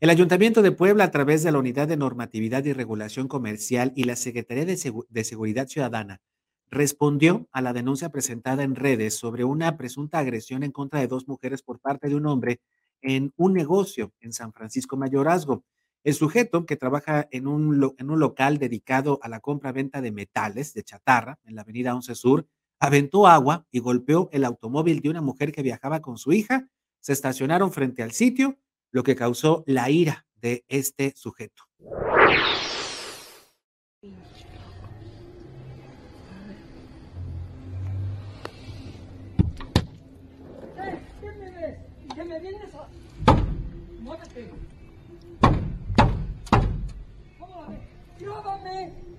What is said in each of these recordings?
El Ayuntamiento de Puebla, a través de la Unidad de Normatividad y Regulación Comercial y la Secretaría de, Seguridad Ciudadana, respondió a la denuncia presentada en redes sobre una presunta agresión en contra de dos mujeres por parte de un hombre en un negocio en San Francisco Mayorazgo. El sujeto, que trabaja en un, en un local dedicado a la compra-venta de metales de chatarra en la avenida 11 Sur, aventó agua y golpeó el automóvil de una mujer que viajaba con su hija. Se estacionaron frente al sitio, lo que causó la ira de este sujeto.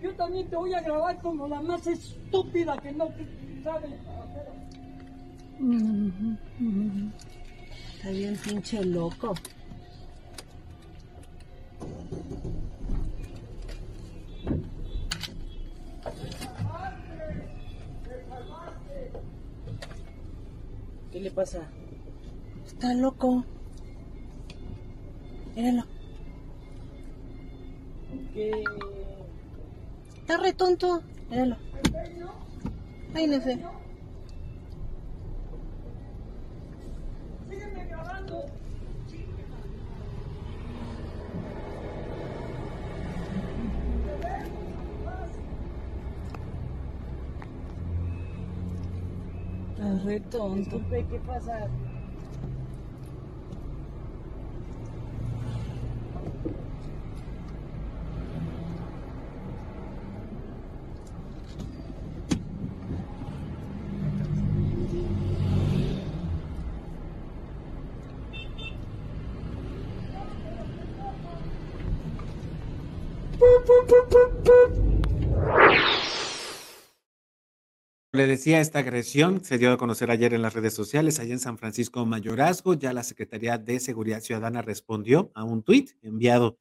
yo también te voy a grabar como la más estúpida que no sabe. Está bien pinche loco. ¿Qué le pasa? Está loco. Míralo. ¿Qué? Está re tonto. Míralo. Peínese. Sígueme grabando. Está re tonto. Disculpe, ¿qué pasa? Le decía, esta agresión se dio a conocer ayer en las redes sociales, allá en San Francisco Mayorazgo. Ya la Secretaría de Seguridad Ciudadana respondió a un tuit enviado,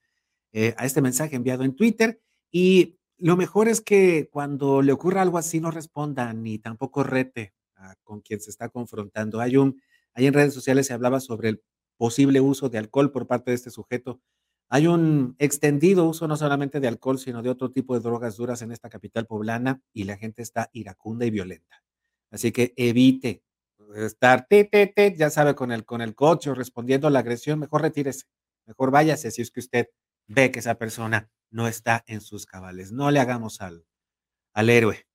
eh, a este mensaje enviado en Twitter. Y lo mejor es que cuando le ocurra algo así, no responda ni tampoco rete con quien se está confrontando. Hay un, ahí en redes sociales se hablaba sobre el posible uso de alcohol por parte de este sujeto hay un extendido uso no solamente de alcohol, sino de otro tipo de drogas duras en esta capital poblana y la gente está iracunda y violenta. Así que evite estar, ya sabe, con el, con el coche respondiendo a la agresión, mejor retírese, mejor váyase si es que usted ve que esa persona no está en sus cabales. No le hagamos al, al héroe.